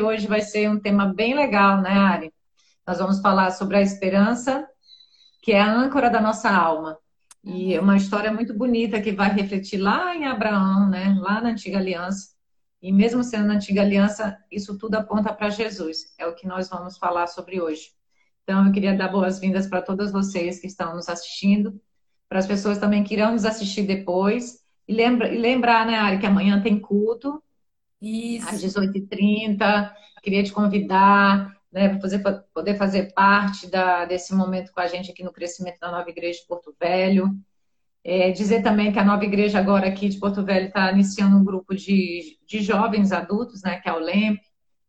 hoje vai ser um tema bem legal, né, Ari? Nós vamos falar sobre a esperança, que é a âncora da nossa alma. E é uma história muito bonita que vai refletir lá em Abraão, né? Lá na antiga aliança. E mesmo sendo na antiga aliança, isso tudo aponta para Jesus. É o que nós vamos falar sobre hoje. Então, eu queria dar boas-vindas para todas vocês que estão nos assistindo, para as pessoas também que irão nos assistir depois. E, lembra, e lembrar, né, Ari, que amanhã tem culto. Isso. Às 18h30. Queria te convidar né, para poder fazer parte da, desse momento com a gente aqui no crescimento da Nova Igreja de Porto Velho. É, dizer também que a Nova Igreja agora aqui de Porto Velho está iniciando um grupo de, de jovens adultos, né, que é o LEMP.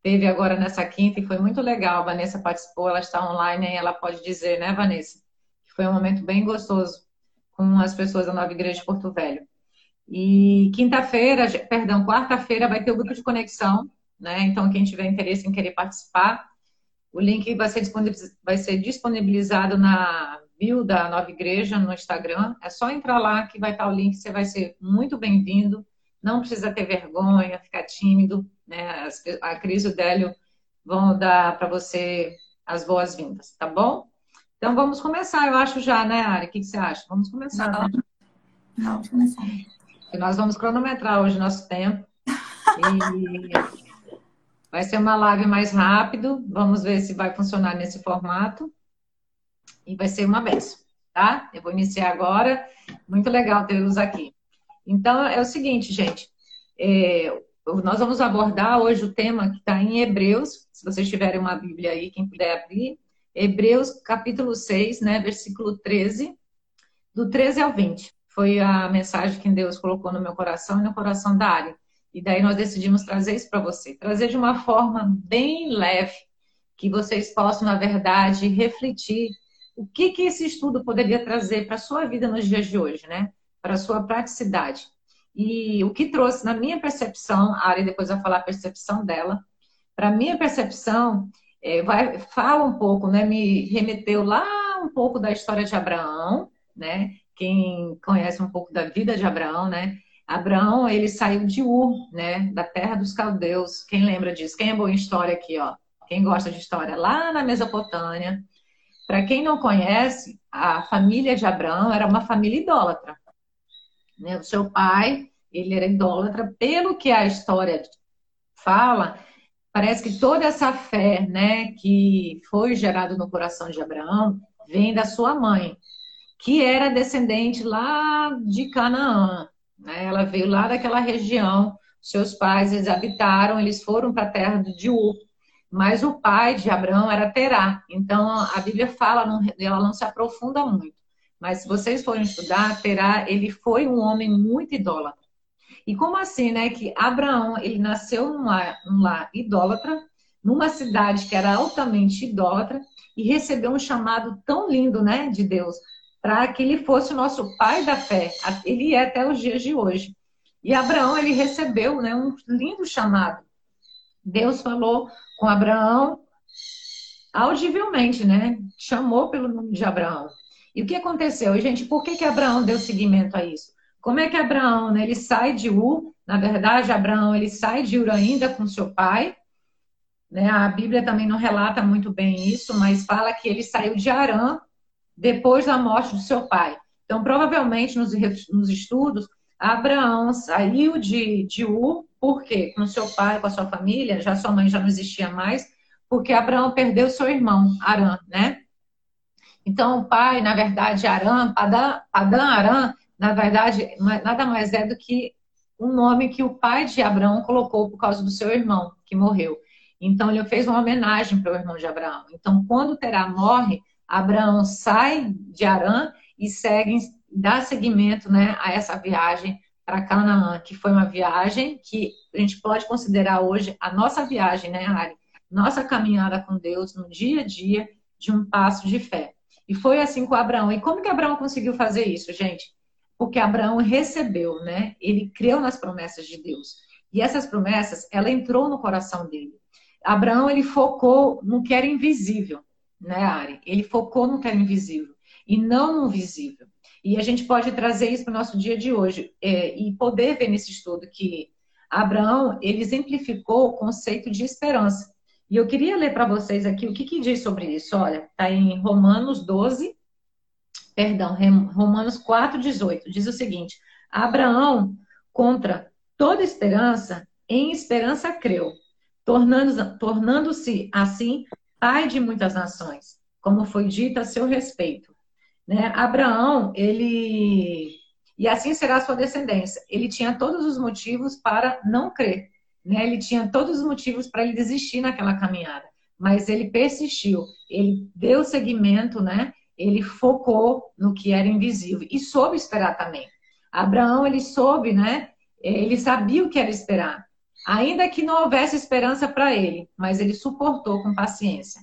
Teve agora nessa quinta e foi muito legal. A Vanessa participou, ela está online e ela pode dizer, né, Vanessa? Que foi um momento bem gostoso com as pessoas da Nova Igreja de Porto Velho. E quinta-feira, perdão, quarta-feira vai ter o grupo de conexão, né? Então, quem tiver interesse em querer participar, o link vai ser, vai ser disponibilizado na bio da Nova Igreja no Instagram. É só entrar lá que vai estar o link, você vai ser muito bem-vindo. Não precisa ter vergonha, ficar tímido, né? A Cris e o Délio vão dar para você as boas-vindas, tá bom? Então vamos começar, eu acho já, né, Ari? O que, você acha? Vamos começar. Né? vamos começar. E nós vamos cronometrar hoje nosso tempo. E vai ser uma live mais rápido. Vamos ver se vai funcionar nesse formato. E vai ser uma benção, tá? Eu vou iniciar agora. Muito legal tê-los aqui. Então, é o seguinte, gente. É, nós vamos abordar hoje o tema que está em Hebreus. Se vocês tiverem uma Bíblia aí, quem puder abrir. Hebreus, capítulo 6, né, versículo 13. Do 13 ao 20 foi a mensagem que Deus colocou no meu coração e no coração da Ari. E daí nós decidimos trazer isso para você. Trazer de uma forma bem leve, que vocês possam, na verdade, refletir o que, que esse estudo poderia trazer para a sua vida nos dias de hoje, né? Para a sua praticidade. E o que trouxe, na minha percepção, a Ari depois vai falar a percepção dela, para minha percepção, é, vai, fala um pouco, né? Me remeteu lá um pouco da história de Abraão, né? Quem conhece um pouco da vida de Abraão, né? Abraão, ele saiu de Ur, né? Da terra dos caldeus. Quem lembra disso? Quem é boa em história aqui, ó? Quem gosta de história? Lá na Mesopotâmia. Para quem não conhece, a família de Abraão era uma família idólatra. Né? O seu pai, ele era idólatra. Pelo que a história fala, parece que toda essa fé, né, que foi gerada no coração de Abraão, vem da sua mãe que era descendente lá de Canaã. Né? Ela veio lá daquela região, seus pais eles habitaram, eles foram para a terra de Ur, mas o pai de Abraão era Terá. Então a Bíblia fala, ela não se aprofunda muito. Mas se vocês forem estudar, Terá, ele foi um homem muito idólatra. E como assim, né? Que Abraão, ele nasceu num lar, num lar idólatra, numa cidade que era altamente idólatra, e recebeu um chamado tão lindo, né, de Deus, para que ele fosse o nosso pai da fé. Ele é até os dias de hoje. E Abraão, ele recebeu né, um lindo chamado. Deus falou com Abraão audivelmente, né? Chamou pelo nome de Abraão. E o que aconteceu? Gente, por que, que Abraão deu seguimento a isso? Como é que Abraão, né, ele sai de Ur, na verdade, Abraão, ele sai de Ur ainda com seu pai, né? A Bíblia também não relata muito bem isso, mas fala que ele saiu de Arã depois da morte do seu pai. Então, provavelmente, nos, nos estudos, Abraão saiu de, de Ur, por quê? Com seu pai, com a sua família, já sua mãe já não existia mais, porque Abraão perdeu seu irmão, Arã, né? Então, o pai, na verdade, Arã, Padã, Padã Arã, na verdade, nada mais é do que um nome que o pai de Abraão colocou por causa do seu irmão, que morreu. Então, ele fez uma homenagem para o irmão de Abraão. Então, quando Terá morre, Abraão sai de Arã e segue, dá seguimento né, a essa viagem para Canaã, que foi uma viagem que a gente pode considerar hoje a nossa viagem, né, Ari? Nossa caminhada com Deus no dia a dia de um passo de fé. E foi assim com Abraão. E como que Abraão conseguiu fazer isso, gente? Porque Abraão recebeu, né? Ele creu nas promessas de Deus. E essas promessas, ela entrou no coração dele. Abraão, ele focou no que era invisível né, Ari? Ele focou no que era invisível e não no visível. E a gente pode trazer isso para o nosso dia de hoje é, e poder ver nesse estudo que Abraão, ele exemplificou o conceito de esperança. E eu queria ler para vocês aqui o que, que diz sobre isso. Olha, está em Romanos 12, perdão, Romanos 4, 18. Diz o seguinte: Abraão, contra toda esperança, em esperança creu, tornando-se tornando assim pai de muitas nações, como foi dito a seu respeito. Né? Abraão, ele. E assim será a sua descendência. Ele tinha todos os motivos para não crer. Né? Ele tinha todos os motivos para ele desistir naquela caminhada. Mas ele persistiu. Ele deu seguimento, né? Ele focou no que era invisível. E soube esperar também. Abraão, ele soube, né? Ele sabia o que era esperar. Ainda que não houvesse esperança para ele, mas ele suportou com paciência.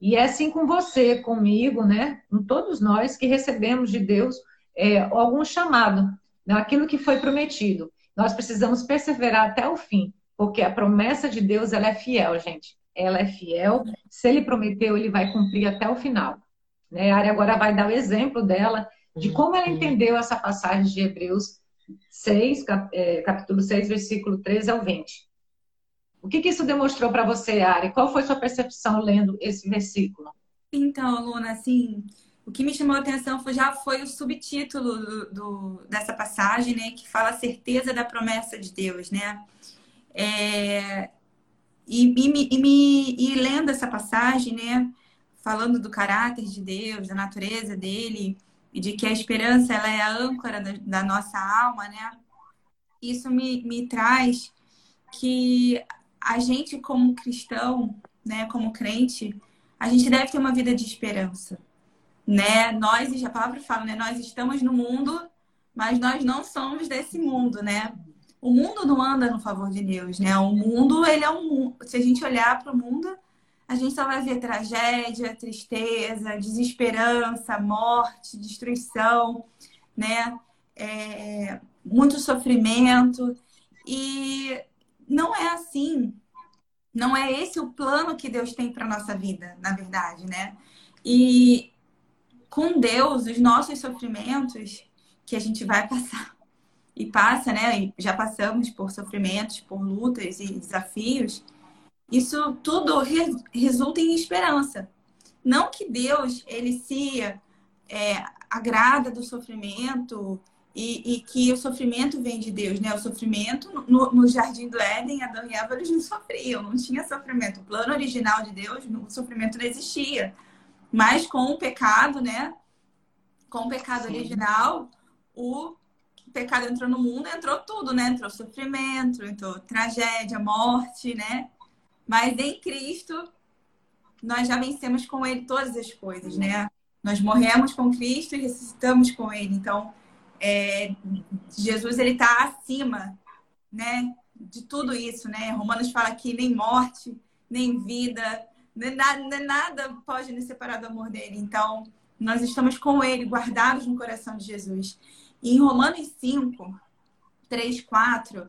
E é assim com você, comigo, né? Com todos nós que recebemos de Deus é, algum chamado, né? aquilo que foi prometido. Nós precisamos perseverar até o fim, porque a promessa de Deus ela é fiel, gente. Ela é fiel. Se ele prometeu, ele vai cumprir até o final. Né? A Ari agora vai dar o exemplo dela, de como ela entendeu essa passagem de Hebreus 6, é, capítulo 6, versículo 13 ao 20. O que, que isso demonstrou para você, Ari? Qual foi sua percepção lendo esse versículo? Então, Luna, assim, o que me chamou a atenção foi, já foi o subtítulo do, do, dessa passagem, né? Que fala a certeza da promessa de Deus, né? É, e, e, e, e lendo essa passagem, né? Falando do caráter de Deus, da natureza dele, e de que a esperança ela é a âncora da, da nossa alma, né? Isso me, me traz que a gente como cristão, né, como crente, a gente deve ter uma vida de esperança, né? Nós, a palavra fala, né, nós estamos no mundo, mas nós não somos desse mundo, né? O mundo não anda no favor de Deus, né? O mundo, ele é um, se a gente olhar para o mundo, a gente só vai ver tragédia, tristeza, desesperança, morte, destruição, né? É, muito sofrimento. E não é assim. Não é esse o plano que Deus tem para nossa vida, na verdade, né? E com Deus, os nossos sofrimentos que a gente vai passar e passa, né? E já passamos por sofrimentos, por lutas e desafios isso tudo re resulta em esperança. Não que Deus ele se é, agrada do sofrimento e, e, que o sofrimento vem de Deus, né? O sofrimento no, no jardim do Éden, Adão e Eva eles não sofriam, não tinha sofrimento. O plano original de Deus, o sofrimento não existia. Mas com o pecado, né? Com o pecado Sim. original, o pecado entrou no mundo, entrou tudo, né? Entrou sofrimento, entrou tragédia, morte, né? Mas em Cristo, nós já vencemos com Ele todas as coisas, né? Nós morremos com Cristo e ressuscitamos com Ele. Então, é, Jesus ele está acima, né? De tudo isso, né? Romanos fala que nem morte, nem vida, nem nada, nem nada pode nos separar do amor dele. Então, nós estamos com Ele, guardados no coração de Jesus. E em Romanos 5, 3, 4,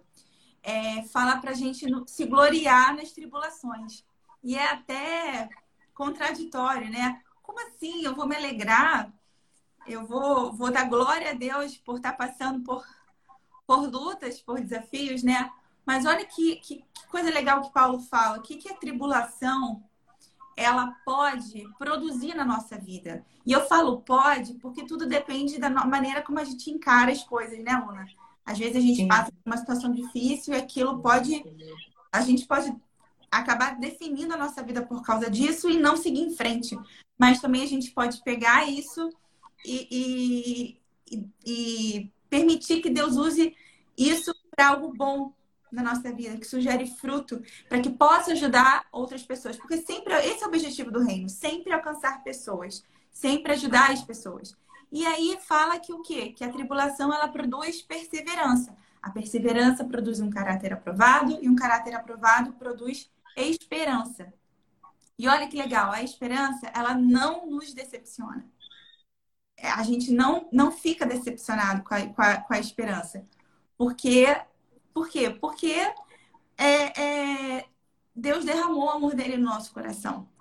é, fala para a gente se gloriar nas tribulações. E é até contraditório, né? Como assim? Eu vou me alegrar? Eu vou, vou dar glória a Deus por estar passando por, por lutas, por desafios, né? Mas olha que, que, que coisa legal que Paulo fala. O que, que a tribulação ela pode produzir na nossa vida? E eu falo pode porque tudo depende da maneira como a gente encara as coisas, né, Luna? Às vezes a gente Sim. passa por uma situação difícil e aquilo pode. A gente pode acabar definindo a nossa vida por causa disso e não seguir em frente. Mas também a gente pode pegar isso e, e, e permitir que Deus use isso para algo bom na nossa vida, que sugere fruto, para que possa ajudar outras pessoas. Porque sempre esse é o objetivo do reino, sempre alcançar pessoas, sempre ajudar as pessoas. E aí fala que o quê? Que a tribulação ela produz perseverança. A perseverança produz um caráter aprovado e um caráter aprovado produz esperança. E olha que legal, a esperança, ela não nos decepciona. É, a gente não, não fica decepcionado com a, com a, com a esperança. Porque, por quê? Porque é, é, Deus derramou o amor dele no nosso coração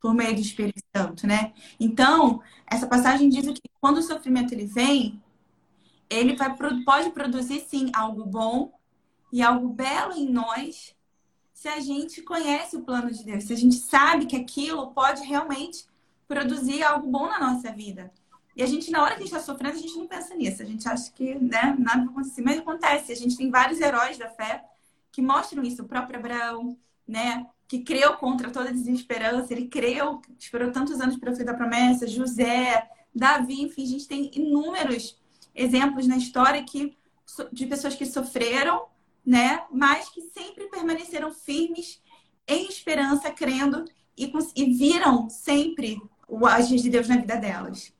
por meio do Espírito Santo, né? Então, essa passagem diz que quando o sofrimento ele vem, ele vai, pode produzir sim algo bom e algo belo em nós se a gente conhece o plano de Deus, se a gente sabe que aquilo pode realmente produzir algo bom na nossa vida. E a gente, na hora que a gente está sofrendo, a gente não pensa nisso. A gente acha que né, nada vai acontecer. Mas acontece. A gente tem vários heróis da fé que mostram isso. O próprio Abraão, né? Que creu contra toda desesperança. Ele creu, esperou tantos anos para fazer a promessa. José, Davi, enfim, a gente tem inúmeros exemplos na história que, de pessoas que sofreram, né? Mas que sempre permaneceram firmes em esperança, crendo e, e viram sempre o agir de Deus na vida delas.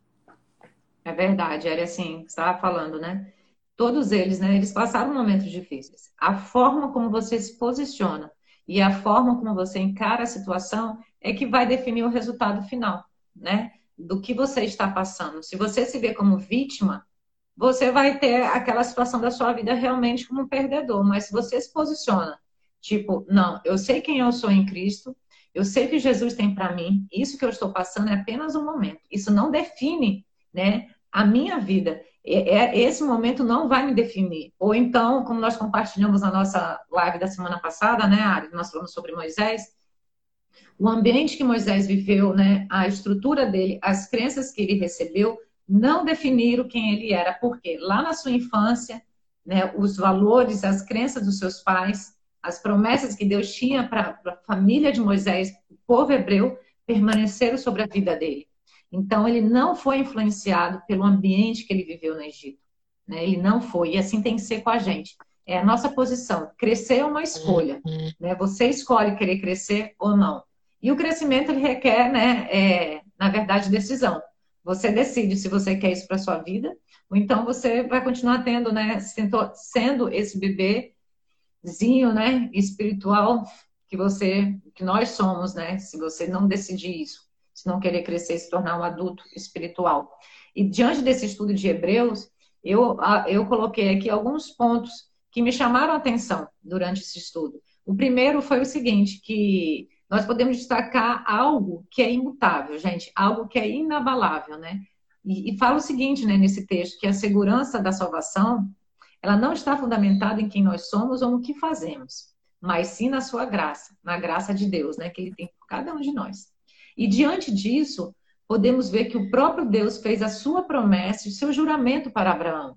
É verdade, era assim, você estava falando, né? Todos eles, né? Eles passaram momentos difíceis. A forma como você se posiciona e a forma como você encara a situação é que vai definir o resultado final, né? Do que você está passando. Se você se vê como vítima, você vai ter aquela situação da sua vida realmente como um perdedor. Mas se você se posiciona, tipo, não, eu sei quem eu sou em Cristo, eu sei que Jesus tem para mim, isso que eu estou passando é apenas um momento. Isso não define, né, a minha vida. É, é, esse momento não vai me definir. Ou então, como nós compartilhamos na nossa live da semana passada, né, Ari, nós falamos sobre Moisés, o ambiente que Moisés viveu, né, a estrutura dele, as crenças que ele recebeu, não definiram quem ele era, porque lá na sua infância, né, os valores, as crenças dos seus pais, as promessas que Deus tinha para a família de Moisés, o povo hebreu, permaneceram sobre a vida dele. Então, ele não foi influenciado pelo ambiente que ele viveu no Egito. Né? Ele não foi. E assim tem que ser com a gente. É a nossa posição. Crescer é uma escolha. Né? Você escolhe querer crescer ou não. E o crescimento ele requer, né, é, na verdade, decisão. Você decide se você quer isso para sua vida, ou então você vai continuar tendo, né, sendo esse bebezinho, né, espiritual que você, que nós somos, né, se você não decidir isso se não querer crescer e se tornar um adulto espiritual. E diante desse estudo de Hebreus, eu, eu coloquei aqui alguns pontos que me chamaram a atenção durante esse estudo. O primeiro foi o seguinte, que nós podemos destacar algo que é imutável, gente, algo que é inabalável, né? E, e fala o seguinte, né, nesse texto, que a segurança da salvação, ela não está fundamentada em quem nós somos ou no que fazemos, mas sim na sua graça, na graça de Deus, né, que ele tem por cada um de nós. E diante disso, podemos ver que o próprio Deus fez a sua promessa o seu juramento para Abraão.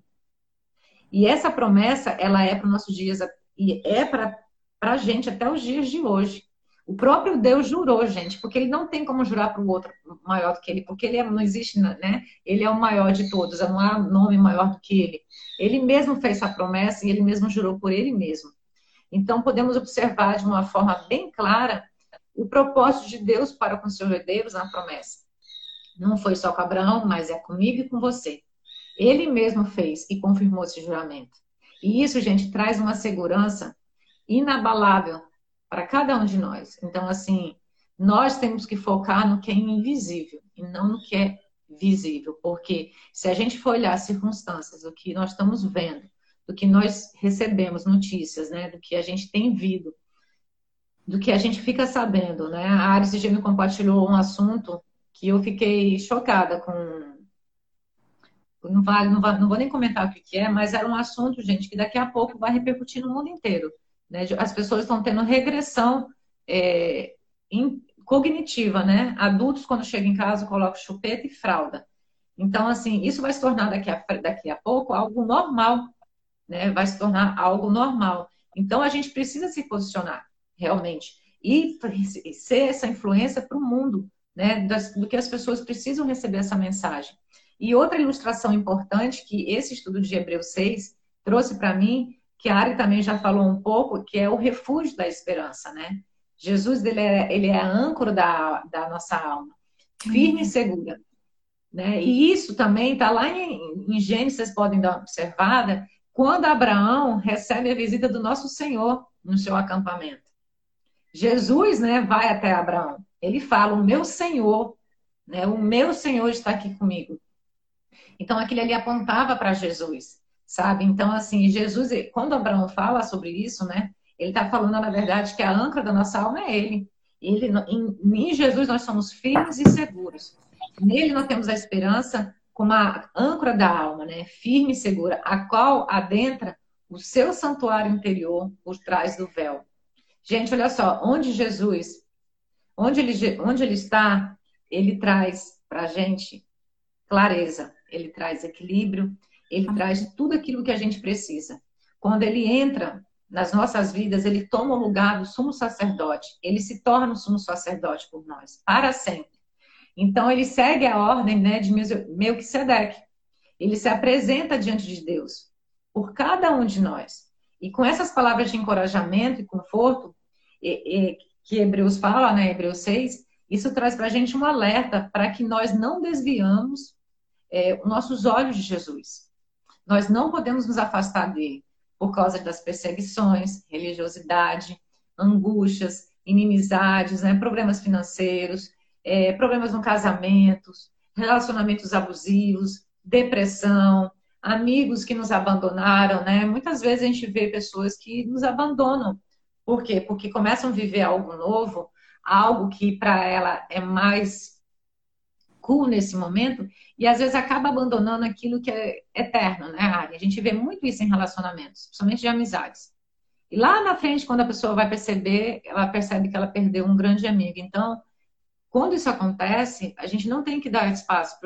E essa promessa, ela é para os nossos dias e é para a gente até os dias de hoje. O próprio Deus jurou, gente, porque ele não tem como jurar para o outro maior do que ele, porque ele é, não existe, né? Ele é o maior de todos, não há nome maior do que ele. Ele mesmo fez essa promessa e ele mesmo jurou por ele mesmo. Então, podemos observar de uma forma bem clara o propósito de Deus para com seus herdeiros na promessa. Não foi só com Abraão, mas é comigo e com você. Ele mesmo fez e confirmou esse juramento. E isso, gente, traz uma segurança inabalável para cada um de nós. Então, assim, nós temos que focar no que é invisível e não no que é visível, porque se a gente for olhar as circunstâncias, o que nós estamos vendo, do que nós recebemos notícias, né, do que a gente tem vindo, do que a gente fica sabendo, né? A Aris já me compartilhou um assunto que eu fiquei chocada com. Não, não, não vou nem comentar o que é, mas era um assunto, gente, que daqui a pouco vai repercutir no mundo inteiro. Né? As pessoas estão tendo regressão é, cognitiva, né? Adultos, quando chegam em casa, colocam chupeta e fralda. Então, assim, isso vai se tornar daqui a, daqui a pouco algo normal, né? Vai se tornar algo normal. Então, a gente precisa se posicionar realmente. E ser essa influência para o mundo, né? do que as pessoas precisam receber essa mensagem. E outra ilustração importante que esse estudo de Hebreus 6 trouxe para mim, que a Ari também já falou um pouco, que é o refúgio da esperança, né? Jesus ele é, ele é a âncora da, da nossa alma, firme e segura. Né? E isso também está lá em, em Gênesis, vocês podem dar uma observada, quando Abraão recebe a visita do nosso Senhor no seu acampamento. Jesus, né, vai até Abraão. Ele fala: "O meu Senhor, né, o meu Senhor está aqui comigo". Então aquilo ali apontava para Jesus, sabe? Então assim, Jesus, quando Abraão fala sobre isso, né, ele está falando na verdade que a âncora da nossa alma é ele. Ele em, em Jesus nós somos firmes e seguros. Nele nós temos a esperança como a âncora da alma, né? Firme e segura, a qual adentra o seu santuário interior por trás do véu. Gente, olha só, onde Jesus, onde ele, onde ele está, ele traz para a gente clareza, ele traz equilíbrio, ele traz tudo aquilo que a gente precisa. Quando ele entra nas nossas vidas, ele toma o lugar do sumo sacerdote, ele se torna o sumo sacerdote por nós, para sempre. Então, ele segue a ordem né, de Melquisedeque. Ele se apresenta diante de Deus por cada um de nós. E com essas palavras de encorajamento e conforto, e, e, que Hebreus fala, né, Hebreus 6, isso traz para a gente um alerta para que nós não desviamos é, nossos olhos de Jesus. Nós não podemos nos afastar dele por causa das perseguições, religiosidade, angústias, inimizades, né, problemas financeiros, é, problemas no casamento, relacionamentos abusivos, depressão, amigos que nos abandonaram, né? Muitas vezes a gente vê pessoas que nos abandonam. Por quê? Porque começam a viver algo novo, algo que para ela é mais cool nesse momento, e às vezes acaba abandonando aquilo que é eterno, né, Ari? A gente vê muito isso em relacionamentos, principalmente de amizades. E lá na frente, quando a pessoa vai perceber, ela percebe que ela perdeu um grande amigo. Então, quando isso acontece, a gente não tem que dar espaço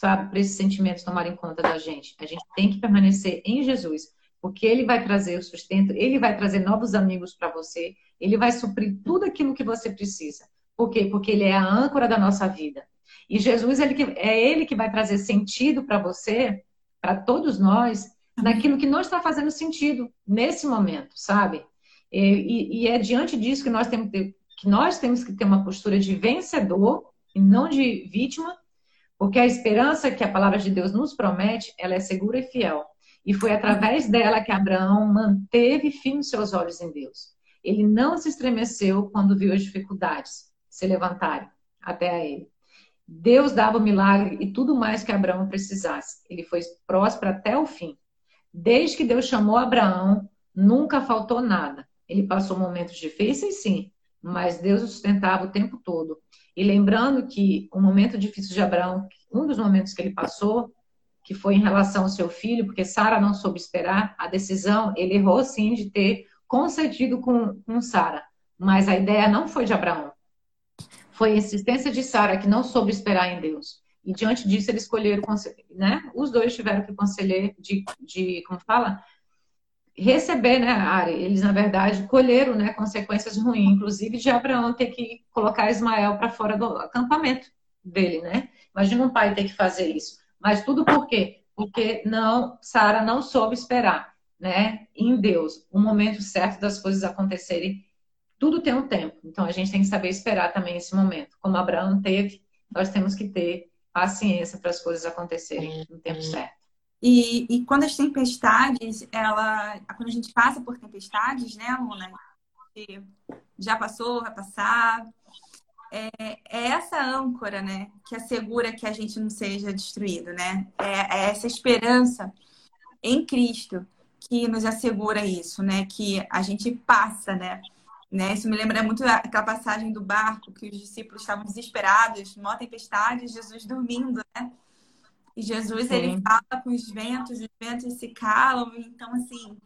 sabe, para esses sentimentos tomarem conta da gente. A gente tem que permanecer em Jesus, porque Ele vai trazer o sustento, Ele vai trazer novos amigos para você, Ele vai suprir tudo aquilo que você precisa. Por quê? Porque Ele é a âncora da nossa vida. E Jesus ele é Ele que vai trazer sentido para você, para todos nós, naquilo que não está fazendo sentido nesse momento, sabe? E, e, e é diante disso que nós temos que ter, que nós temos que ter uma postura de vencedor e não de vítima, porque a esperança que a palavra de Deus nos promete, ela é segura e fiel. E foi através dela que Abraão manteve firmes seus olhos em Deus. Ele não se estremeceu quando viu as dificuldades se levantarem até a ele. Deus dava o milagre e tudo mais que Abraão precisasse. Ele foi próspero até o fim. Desde que Deus chamou Abraão, nunca faltou nada. Ele passou momentos difíceis, sim, mas Deus o sustentava o tempo todo. E lembrando que o momento difícil de Abraão, um dos momentos que ele passou, que foi em relação ao seu filho, porque Sara não soube esperar a decisão, ele errou sim de ter concedido com, com Sara, mas a ideia não foi de Abraão. Foi a insistência de Sara que não soube esperar em Deus. E diante disso eles escolheram, né? Os dois tiveram que conselhar de, de como fala, receber, né, Ari? Eles, na verdade, colheram né, consequências ruins, inclusive de Abraão ter que colocar Ismael para fora do acampamento dele, né? Imagina um pai ter que fazer isso. Mas tudo por quê? Porque não, Sara não soube esperar, né, em Deus, o momento certo das coisas acontecerem. Tudo tem um tempo. Então a gente tem que saber esperar também esse momento. Como Abraão teve, nós temos que ter paciência para as coisas acontecerem no tempo certo. E, e quando as tempestades, ela, quando a gente passa por tempestades, né, Luna? Já passou, vai passar. É, é, essa âncora, né, que assegura que a gente não seja destruído, né? É, é essa esperança em Cristo que nos assegura isso, né? Que a gente passa, né? né? Isso me lembra muito aquela passagem do barco que os discípulos estavam desesperados, uma tempestade, Jesus dormindo, né? E Jesus, Sim. ele fala com os ventos, os ventos se calam. Então, assim,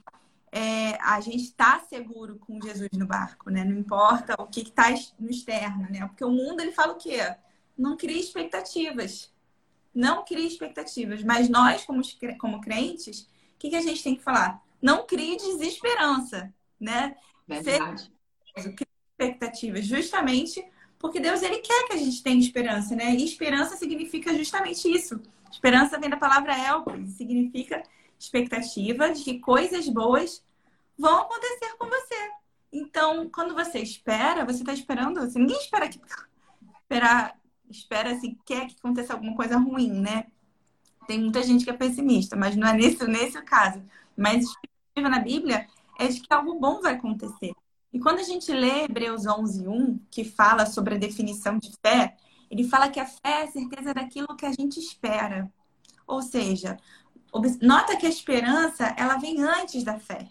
é, a gente está seguro com Jesus no barco, né? Não importa o que está no externo, né? Porque o mundo, ele fala o quê? Não cria expectativas. Não cria expectativas. Mas nós, como, como crentes, o que, que a gente tem que falar? Não crie desesperança, né? Verdade. Crie expectativas, justamente porque Deus, ele quer que a gente tenha esperança, né? E esperança significa justamente isso Esperança vem da palavra elpis, significa expectativa de que coisas boas vão acontecer com você. Então, quando você espera, você está esperando. Assim, ninguém espera que esperar, espera assim, quer que aconteça alguma coisa ruim, né? Tem muita gente que é pessimista, mas não é nesse, nesse caso. Mas expectativa na Bíblia é de que algo bom vai acontecer. E quando a gente lê Hebreus 11, 1, que fala sobre a definição de fé, ele fala que a fé é a certeza daquilo que a gente espera. Ou seja, nota que a esperança ela vem antes da fé.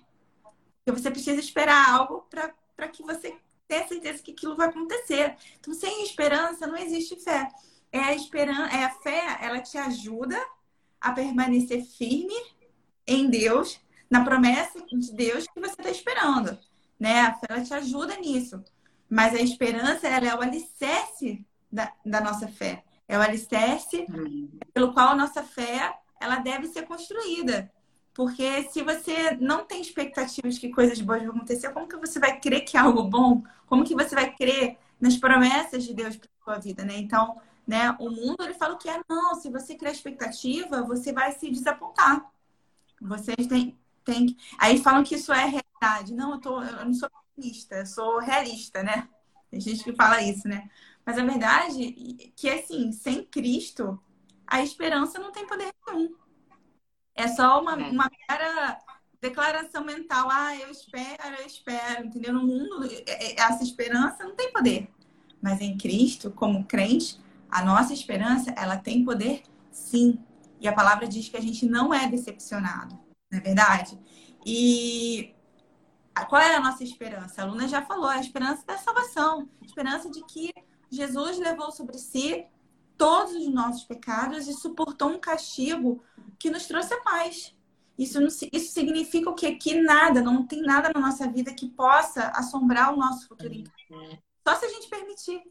Porque você precisa esperar algo para que você tenha certeza que aquilo vai acontecer. Então, sem esperança não existe fé. É a esperança, é a fé, ela te ajuda a permanecer firme em Deus na promessa de Deus que você está esperando, né? A fé ela te ajuda nisso. Mas a esperança, ela é o alicerce da, da nossa fé. É o alicerce pelo qual a nossa fé ela deve ser construída. Porque se você não tem expectativas que coisas boas vão acontecer, como que você vai crer que é algo bom? Como que você vai crer nas promessas de Deus para sua vida, né? Então, né, o mundo ele fala que é não, se você criar expectativa, você vai se desapontar. Vocês têm, têm aí falam que isso é realidade. Não, eu tô eu não sou realista, eu sou realista, né? Tem gente que fala isso, né? Mas a verdade é que assim, sem Cristo, a esperança não tem poder nenhum. É só uma, é. uma mera declaração mental. Ah, eu espero, eu espero. Entendeu? No mundo, é, é, essa esperança não tem poder. Mas em Cristo, como crente, a nossa esperança, ela tem poder sim. E a palavra diz que a gente não é decepcionado. Não é verdade? E qual é a nossa esperança? A aluna já falou, a esperança da salvação. A esperança de que Jesus levou sobre si todos os nossos pecados e suportou um castigo que nos trouxe a paz. Isso, não, isso significa o quê? Que nada, não tem nada na nossa vida que possa assombrar o nosso futuro. Só se a gente permitir.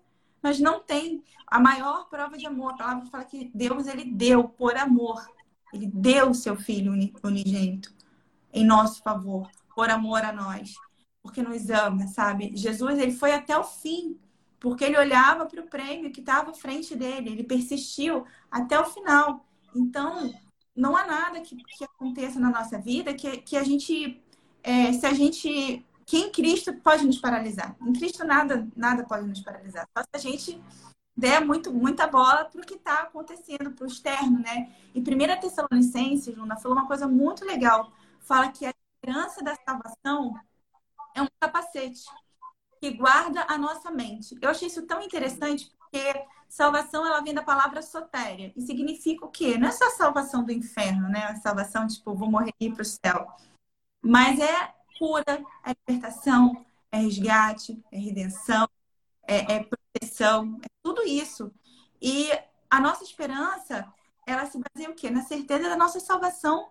Mas não tem a maior prova de amor. A palavra fala que Deus ele deu por amor. Ele deu o seu filho unigênito em nosso favor, por amor a nós, porque nos ama, sabe? Jesus ele foi até o fim porque ele olhava para o prêmio que estava à frente dele, ele persistiu até o final. Então, não há nada que, que aconteça na nossa vida que, que a gente, é, se a gente, que em Cristo pode nos paralisar. Em Cristo nada, nada pode nos paralisar. Só se a gente der muito, muita bola para o que está acontecendo, para o externo, né? E 1 Tessalonicenses, Luna, falou uma coisa muito legal. Fala que a esperança da salvação é um capacete que guarda a nossa mente. Eu achei isso tão interessante porque salvação ela vem da palavra sotéria e significa o quê? Não é só salvação do inferno, né? A salvação tipo vou morrer e ir para o céu, mas é cura, é libertação, é resgate, é redenção, é, é proteção, é tudo isso. E a nossa esperança ela se baseia o quê? Na certeza da nossa salvação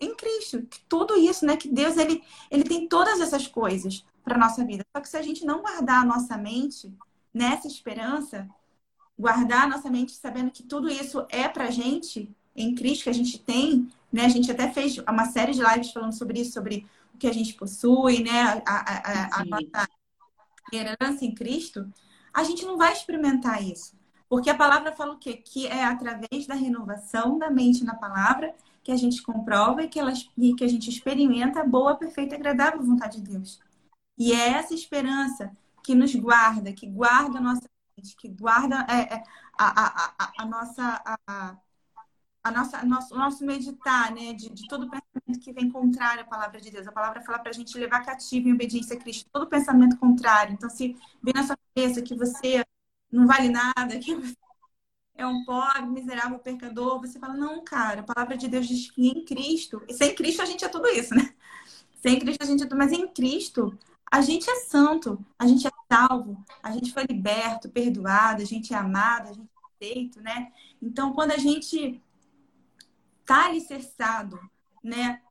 em Cristo. Que tudo isso, né? Que Deus ele, ele tem todas essas coisas para nossa vida. Só que se a gente não guardar a nossa mente nessa esperança, guardar a nossa mente sabendo que tudo isso é para gente em Cristo que a gente tem, né? A gente até fez uma série de lives falando sobre isso, sobre o que a gente possui, né? A, a, a, nossa herança em Cristo. A gente não vai experimentar isso. Porque a palavra fala o quê? Que é através da renovação da mente na palavra que a gente comprova e que, ela, e que a gente experimenta a boa, perfeita e agradável vontade de Deus. E é essa esperança que nos guarda, que guarda a nossa mente, que guarda é, é, a, a, a, a, nossa. A, a nossa, nosso, nosso meditar, né, de, de todo pensamento que vem contrário à palavra de Deus. A palavra fala para a gente levar cativo em obediência a Cristo, todo pensamento contrário. Então, se vem na sua cabeça que você não vale nada, que você é um pobre, miserável, pecador, você fala, não, cara, a palavra de Deus diz que em Cristo, e sem Cristo a gente é tudo isso, né? Sem Cristo a gente é tudo, mas em Cristo a gente é santo, a gente é salvo, a gente foi liberto, perdoado, a gente é amado, a gente é aceito, né? Então, quando a gente tá alicerçado, né?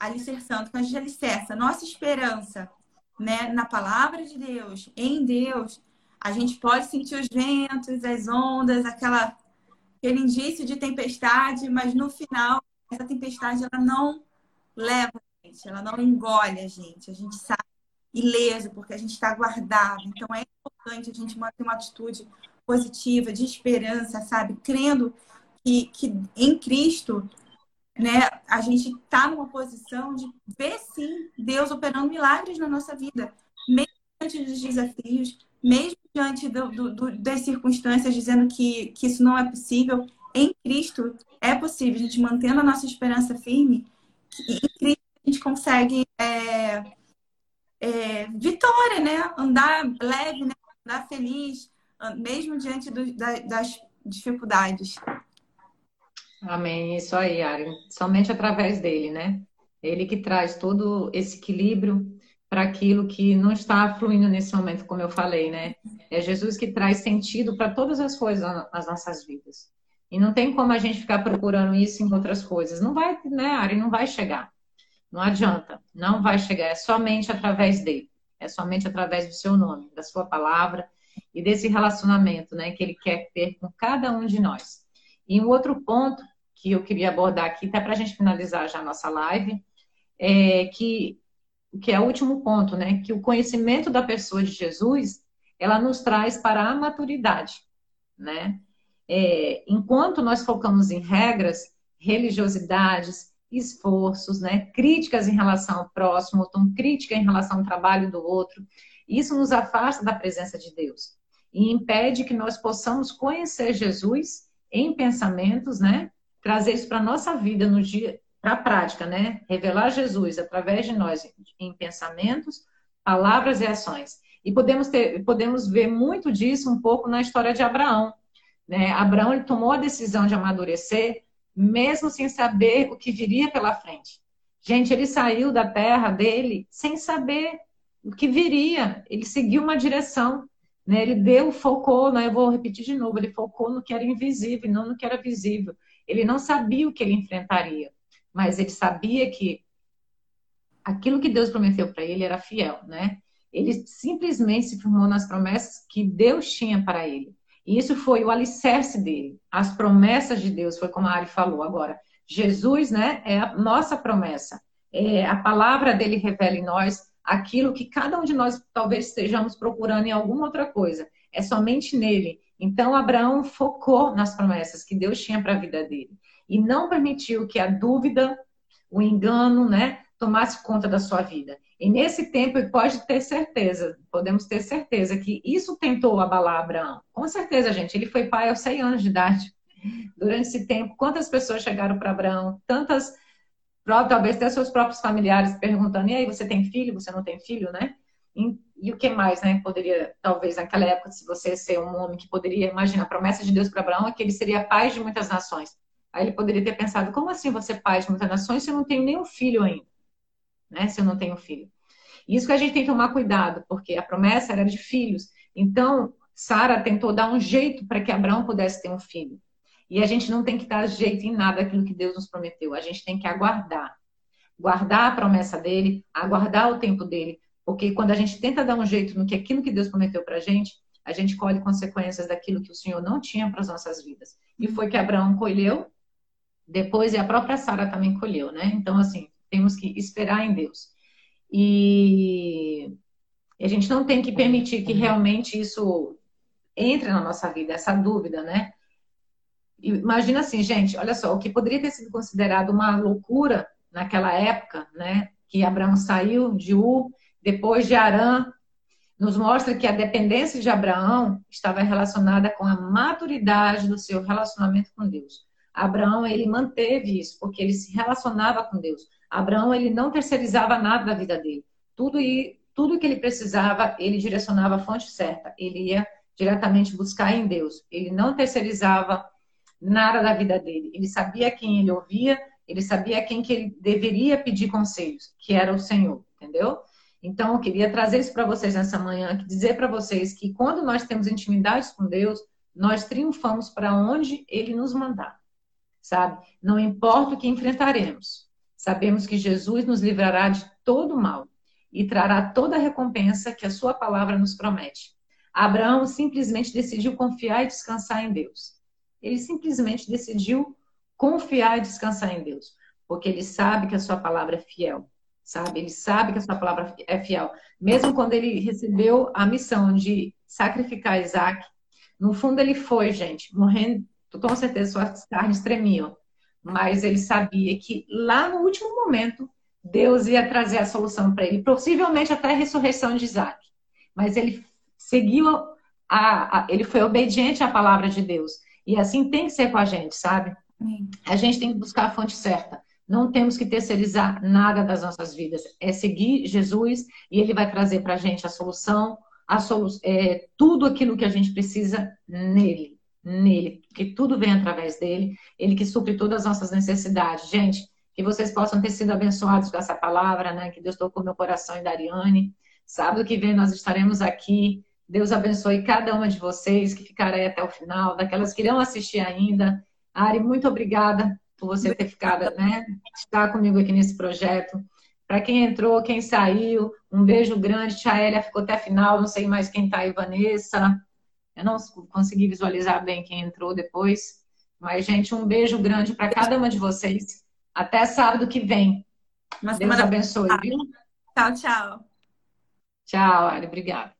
Alicerçando, quando a gente alicerça nossa esperança, né? Na palavra de Deus, em Deus, a gente pode sentir os ventos, as ondas, aquela, aquele indício de tempestade, mas no final, essa tempestade ela não leva a gente, ela não engole a gente. A gente sabe ileso, porque a gente está guardado. Então é importante a gente manter uma atitude positiva, de esperança, sabe? Crendo que, que em Cristo, né, a gente está numa posição de ver sim Deus operando milagres na nossa vida, mesmo diante dos desafios, mesmo diante do, do, do, das circunstâncias, dizendo que, que isso não é possível. Em Cristo é possível, a gente mantendo a nossa esperança firme, em Cristo a gente consegue é, é, vitória, né? Andar leve, né? andar feliz, mesmo diante do, da, das dificuldades. Amém. Isso aí, Ari. Somente através dele, né? Ele que traz todo esse equilíbrio para aquilo que não está fluindo nesse momento, como eu falei, né? É Jesus que traz sentido para todas as coisas nas nossas vidas. E não tem como a gente ficar procurando isso em outras coisas. Não vai, né, Ari? Não vai chegar. Não adianta, não vai chegar, é somente através dele, é somente através do seu nome, da sua palavra e desse relacionamento, né, que ele quer ter com cada um de nós. E um outro ponto que eu queria abordar aqui, até para a gente finalizar já a nossa live, é que, que é o último ponto, né, que o conhecimento da pessoa de Jesus, ela nos traz para a maturidade, né? É, enquanto nós focamos em regras, religiosidades, esforços, né, críticas em relação ao próximo, ou então crítica em relação ao trabalho do outro, isso nos afasta da presença de Deus e impede que nós possamos conhecer Jesus em pensamentos, né? Trazer isso para nossa vida no dia, para a prática, né? Revelar Jesus através de nós em pensamentos, palavras e ações. E podemos ter, podemos ver muito disso um pouco na história de Abraão. Né? Abraão ele tomou a decisão de amadurecer, mesmo sem saber o que viria pela frente. Gente, ele saiu da terra dele sem saber o que viria. Ele seguiu uma direção. Né? Ele deu, focou, né? eu vou repetir de novo, ele focou no que era invisível, não no que era visível. Ele não sabia o que ele enfrentaria, mas ele sabia que aquilo que Deus prometeu para ele era fiel, né? Ele simplesmente se firmou nas promessas que Deus tinha para ele. E isso foi o alicerce dele. As promessas de Deus, foi como a Ari falou agora. Jesus, né, é a nossa promessa. É, a palavra dele revela em nós aquilo que cada um de nós talvez estejamos procurando em alguma outra coisa. É somente nele. Então, Abraão focou nas promessas que Deus tinha para a vida dele. E não permitiu que a dúvida, o engano, né, tomasse conta da sua vida. E nesse tempo, pode ter certeza, podemos ter certeza que isso tentou abalar Abraão. Com certeza, gente, ele foi pai aos 100 anos de idade. Durante esse tempo, quantas pessoas chegaram para Abraão? Tantas talvez até seus próprios familiares perguntando, e aí, você tem filho, você não tem filho, né? E, e, o que mais, né? Poderia, talvez, naquela época, se você ser um homem que poderia, imagina, a promessa de Deus para Abraão é que ele seria pai de muitas nações. Aí ele poderia ter pensado, como assim você pai de muitas nações se eu não tenho nenhum filho ainda? Né? Se eu não tenho filho. Isso que a gente tem que tomar cuidado, porque a promessa era de filhos. Então, Sara tentou dar um jeito para que Abraão pudesse ter um filho. E a gente não tem que dar jeito em nada aquilo que Deus nos prometeu. A gente tem que aguardar. Guardar a promessa dele, aguardar o tempo dele. Porque quando a gente tenta dar um jeito no que aquilo que Deus prometeu para a gente, a gente colhe consequências daquilo que o Senhor não tinha para as nossas vidas. E foi que Abraão colheu, depois e a própria Sara também colheu, né? Então, assim, temos que esperar em Deus. E a gente não tem que permitir que realmente isso entre na nossa vida, essa dúvida, né? Imagina assim, gente, olha só, o que poderia ter sido considerado uma loucura naquela época, né? Que Abraão saiu de Ur, depois de Arã, nos mostra que a dependência de Abraão estava relacionada com a maturidade do seu relacionamento com Deus. Abraão, ele manteve isso, porque ele se relacionava com Deus. Abraão, ele não terceirizava nada da vida dele. Tudo, e, tudo que ele precisava, ele direcionava a fonte certa. Ele ia diretamente buscar em Deus. Ele não terceirizava nada da vida dele. Ele sabia quem ele ouvia, ele sabia quem que ele deveria pedir conselhos, que era o Senhor, entendeu? Então, eu queria trazer isso para vocês nessa manhã, dizer para vocês que quando nós temos intimidade com Deus, nós triunfamos para onde Ele nos mandar, sabe? Não importa o que enfrentaremos, sabemos que Jesus nos livrará de todo mal e trará toda a recompensa que a Sua palavra nos promete. Abraão simplesmente decidiu confiar e descansar em Deus ele simplesmente decidiu confiar e descansar em Deus, porque ele sabe que a sua palavra é fiel, sabe? Ele sabe que a sua palavra é fiel. Mesmo quando ele recebeu a missão de sacrificar Isaac, no fundo ele foi, gente, morrendo, com certeza suas carnes tremiam, mas ele sabia que lá no último momento Deus ia trazer a solução para ele, possivelmente até a ressurreição de Isaac. Mas ele seguiu a, a, ele foi obediente à palavra de Deus. E assim tem que ser com a gente, sabe? A gente tem que buscar a fonte certa. Não temos que terceirizar nada das nossas vidas. É seguir Jesus e Ele vai trazer para a gente a solução, a solu é, tudo aquilo que a gente precisa nele. Nele. Que tudo vem através dele. Ele que supre todas as nossas necessidades. Gente, que vocês possam ter sido abençoados com essa palavra, né? Que Deus tocou meu coração e da Ariane. Sábado que vem nós estaremos aqui Deus abençoe cada uma de vocês que ficaram aí até o final, daquelas que irão assistir ainda. Ari, muito obrigada por você ter ficado, né? Estar comigo aqui nesse projeto. Para quem entrou, quem saiu, um beijo grande. Tia Elia ficou até a final, não sei mais quem tá aí, Vanessa. Eu não consegui visualizar bem quem entrou depois. Mas, gente, um beijo grande para cada uma de vocês. Até sábado que vem. Uma Deus abençoe, viu? Tchau, tchau. Tchau, Ali. Obrigada.